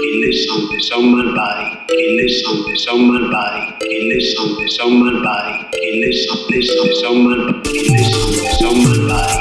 He this on this on my body. He this on this on my body. He this on this on my body. He this on this on my body. He this on this on body.